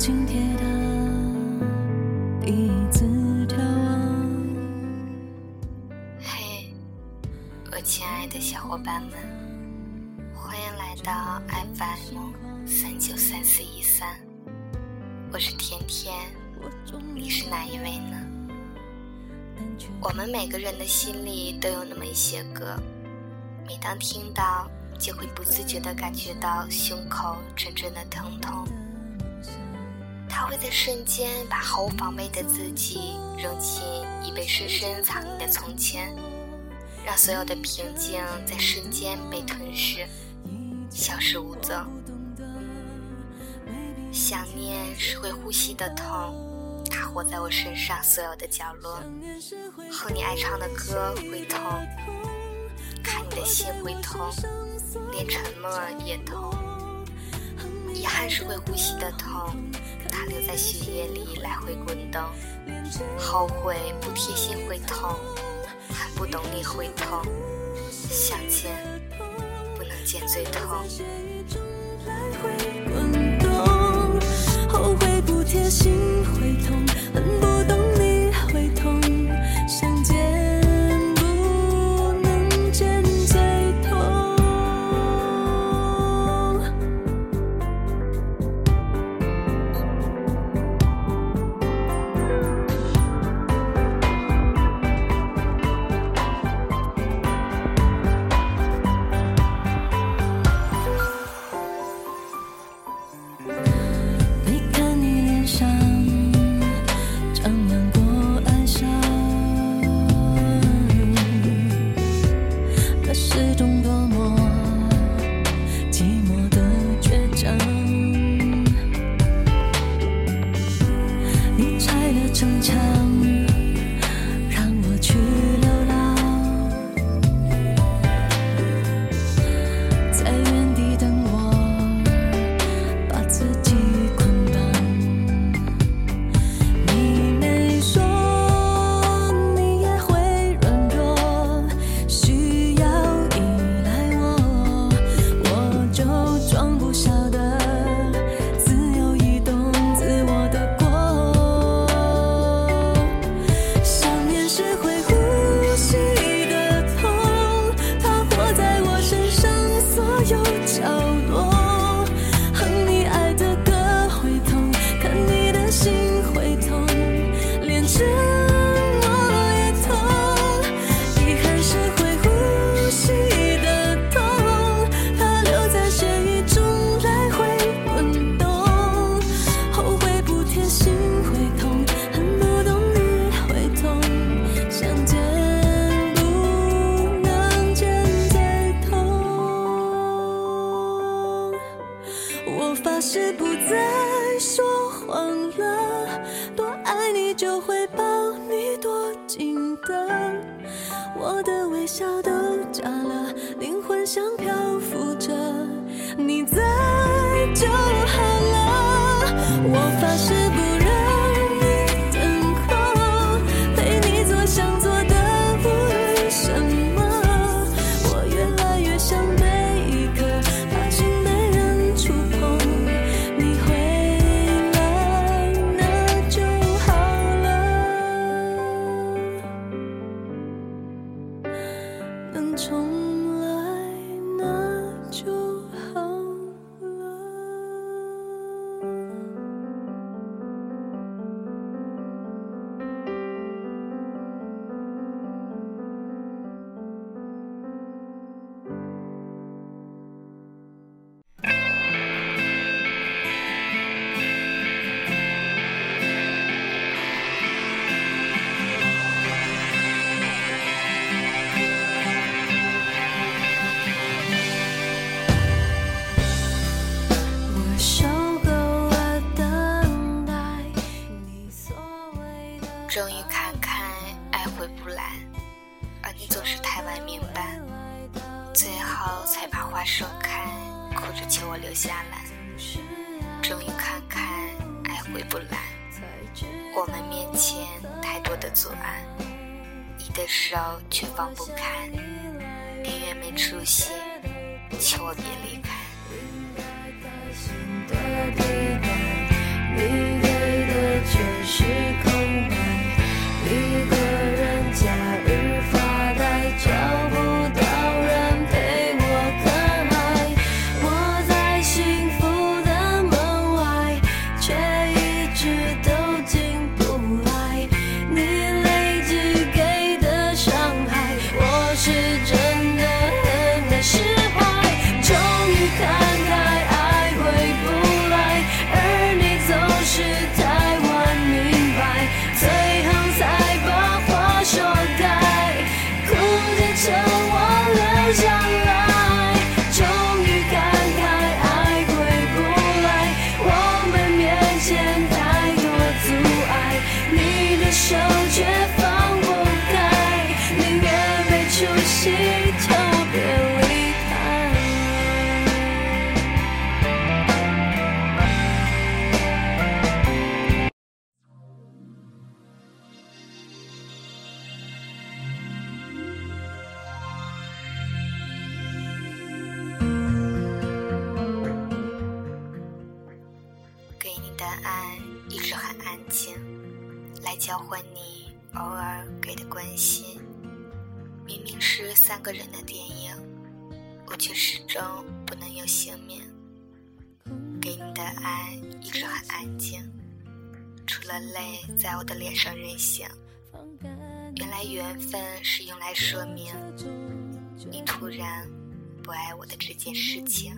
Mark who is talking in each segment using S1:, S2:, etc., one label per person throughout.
S1: 在东京铁塔第一次眺望。
S2: 嘿，我亲爱的小伙伴们，欢迎来到 FM 三九三四一三，我是甜甜，你是哪一位呢？我们每个人的心里都有那么一些歌，每当听到，就会不自觉地感觉到胸口阵阵的疼痛。他会在瞬间把毫无防备的自己扔进已被深深藏匿的从前，让所有的平静在瞬间被吞噬，消失无踪。想念是会呼吸的痛。它活在我身上所有的角落，哼你爱唱的歌会痛，看你的心会痛，连沉默也痛。遗憾是会呼吸的痛，它留在血液里来回滚动。后悔不贴心会痛，很不懂你会痛。想见不能见最痛。
S1: 滚动后悔不贴心会痛，恨不有角落。像漂浮着，你在就好了。我发誓不
S2: 宁愿没出息，求我别离开。Just. 是三个人的电影，我却始终不能有姓名。给你的爱一直很安静，除了泪在我的脸上任性。原来缘分是用来说明你突然不爱我的这件事情。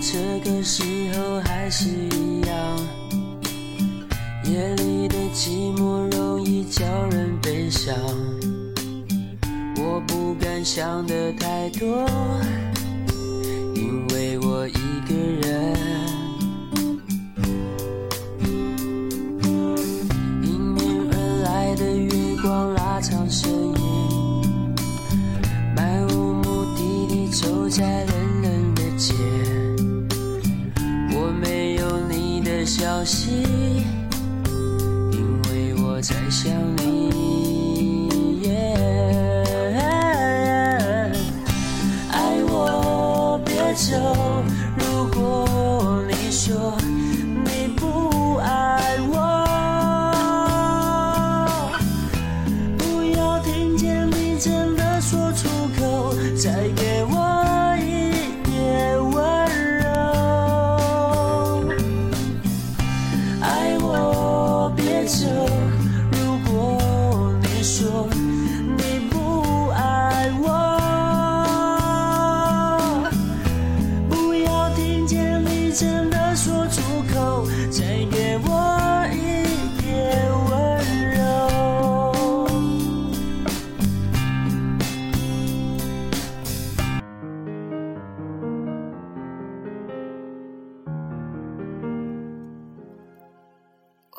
S3: 这个时候还是一样，夜里的寂寞容易叫人悲伤。我不敢想的太多。因为我一个人，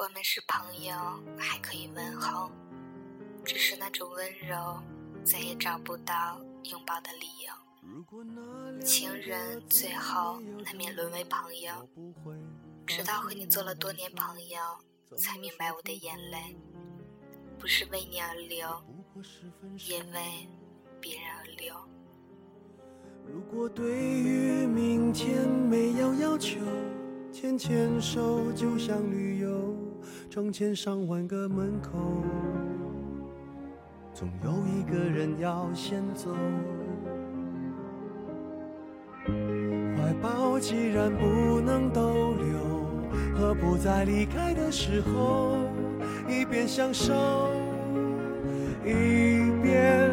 S3: 我
S2: 们是朋友，还可以问候，只是那种温柔，再也找不到拥抱的理由。情人最后难免沦为朋友，直到和你做了多年朋友，才明白我的眼泪不是为你而流，也为别人而流。
S4: 如果对于明天没有要求，牵牵手就像旅。成千上万个门口，总有一个人要先走。怀抱既然不能逗留，何不在离开的时候，一边享受，一边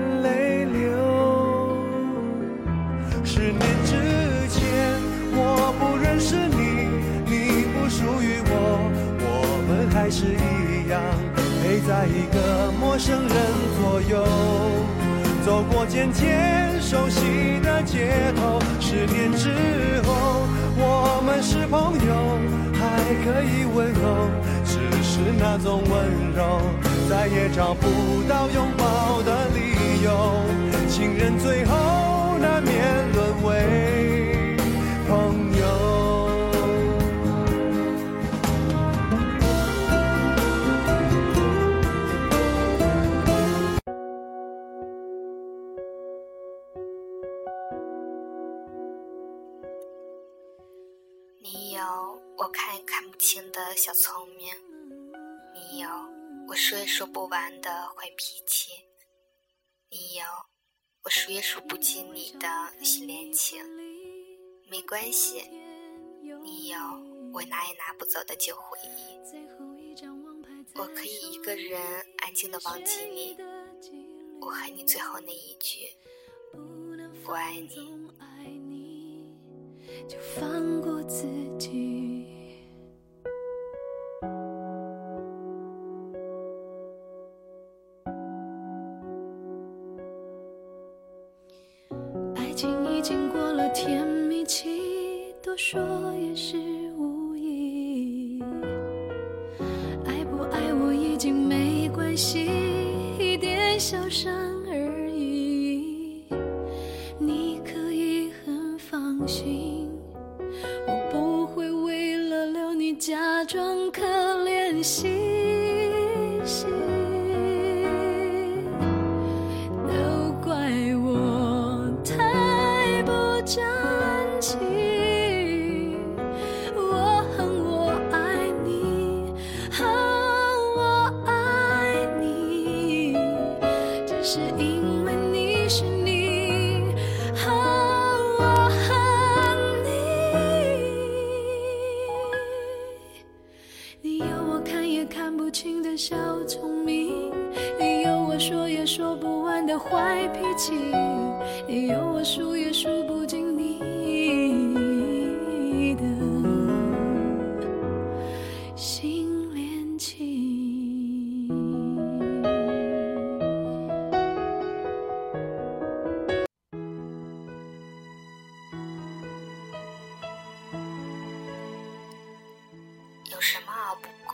S4: 在一个陌生人左右，走过渐渐熟悉的街头。十年之后，我们是朋友，还可以问候，只是那种温柔，再也找不到拥抱的
S2: 小聪明，你有我说也说不完的坏脾气。你有我数也数不清你的新恋情，没关系，你有我拿也拿不走的旧回忆。我可以一个人安静的忘记你，我恨你最后那一句“我爱你”，
S1: 就放过自己。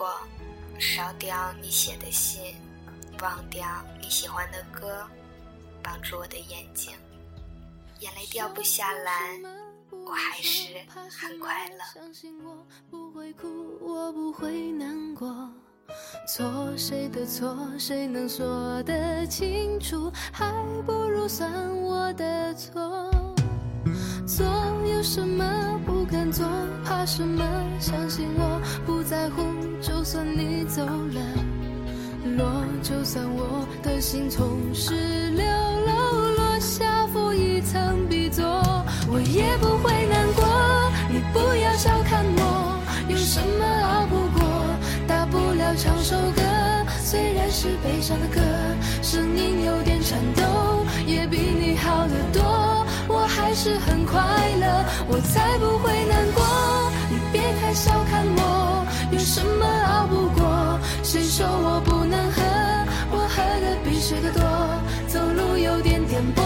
S1: 过？
S2: 烧掉你写的信，忘掉你喜欢的歌。帮助我的眼睛，眼泪掉不下来，我还是很快乐。
S1: 相信我不会哭，我不会难过错谁的错，谁能说得清楚？还不如算我的错。做有什么做？怕什么？相信我不在乎，就算你走了。落，就算我的心从十六楼落下负一层 B 座，我也不会难过。你不要小看我，有什么熬不过？大不了唱首歌，虽然是悲伤的歌，声音有是很快乐，我才不会难过。你别太小看我，有什么熬不过？谁说我不？能喝？我喝的比谁的多，走路有点颠簸，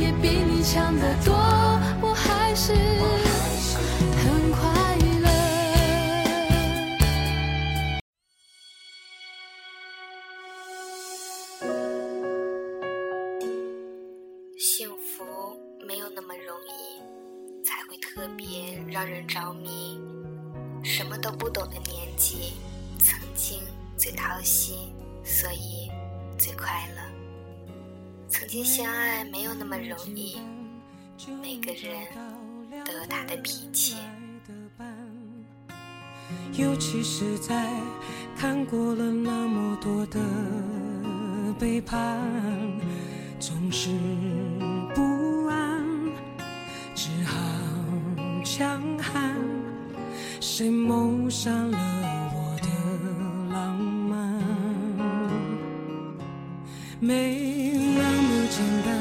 S1: 也比你强得多，
S2: 特别让人着迷。什么都不懂的年纪，曾经最掏心，所以。最快乐。曾经相爱没有那么容易，每个人都有他的脾气。
S5: 尤其是在看过了那么多的背叛，总是伤了我的浪漫？没那么简单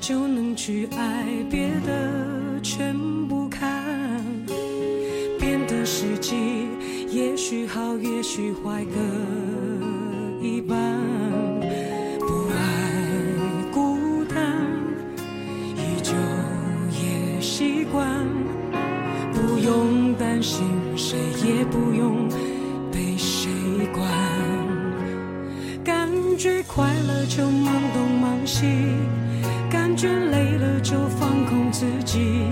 S5: 就能去爱，别的全不看。变的时机也许好，也许坏各一半。不爱孤单，依旧也习惯。不用担心，也不用被谁管。感觉快乐就忙东忙西，感觉累了就放空自己。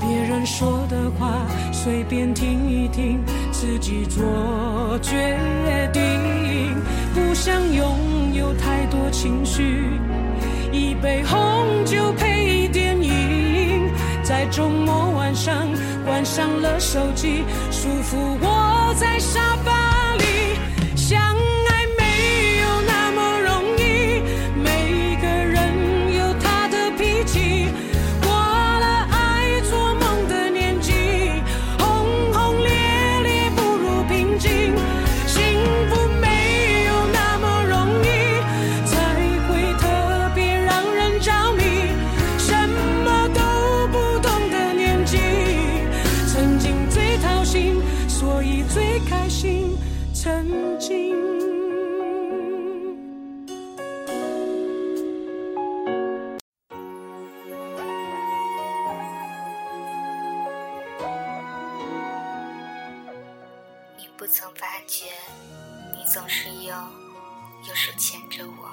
S5: 别人说的话随便听一听，自己做决定。不想拥有太多情绪，一杯红酒配电影，在周末晚上关上了手机，祝福我在沙发曾经。
S2: 曾发觉，你总是有右手牵着我，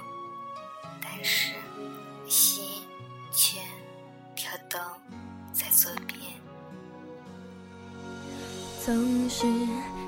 S2: 但是心却跳动在左边。
S1: 总是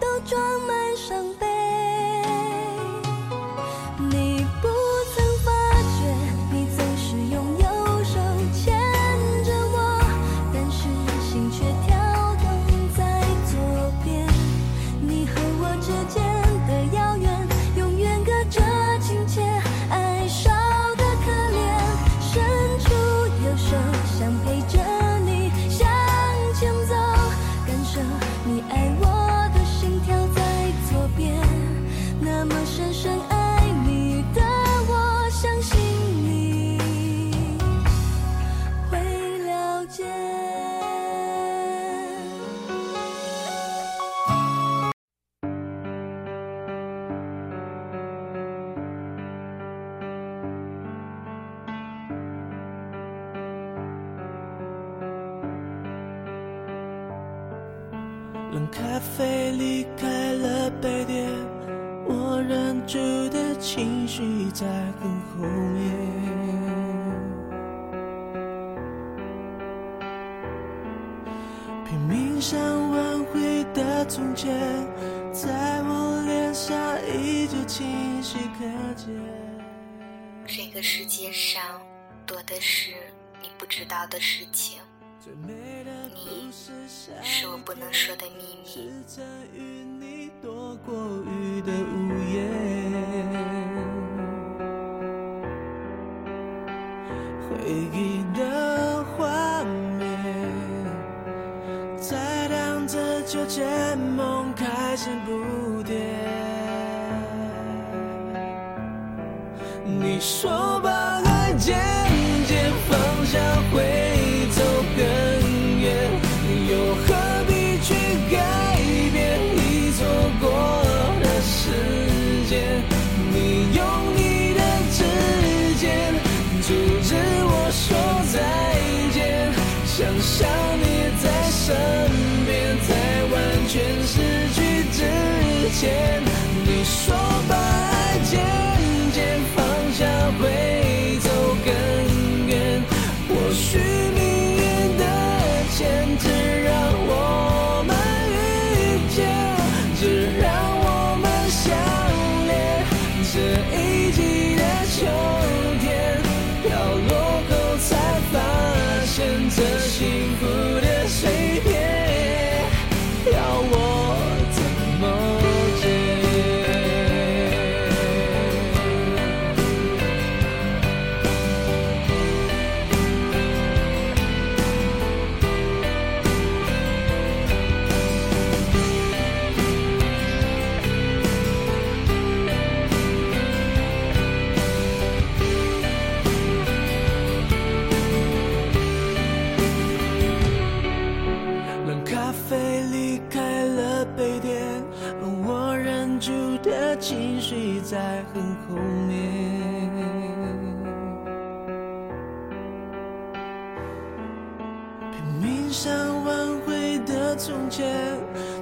S1: 都装满伤悲。
S6: 在我脸上依旧清晰可见。
S2: 这个世界上多的是你不知道的事情。你是我不能说的秘密。
S6: 躲过雨的午夜回忆的画面，在荡着秋千，你说把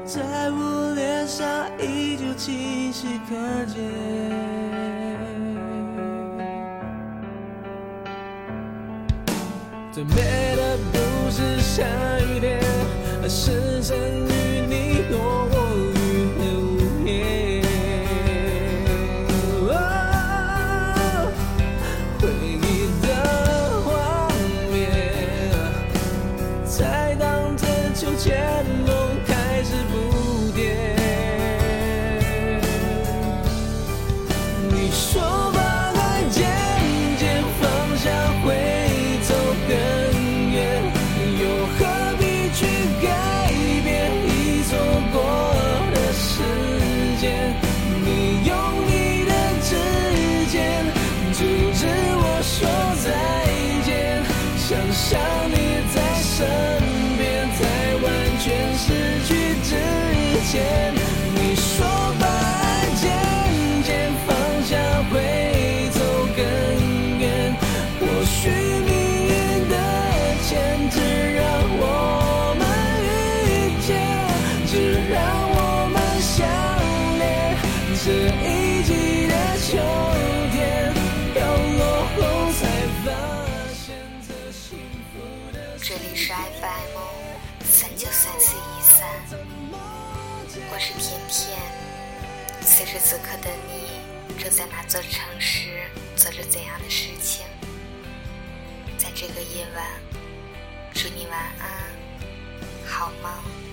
S6: 在我脸上依旧清晰可见。最美的不是下雨天，而是曾是甜甜此
S2: 时此刻的你正在哪座城市做着怎样的事情？在这个夜晚祝你晚安好梦。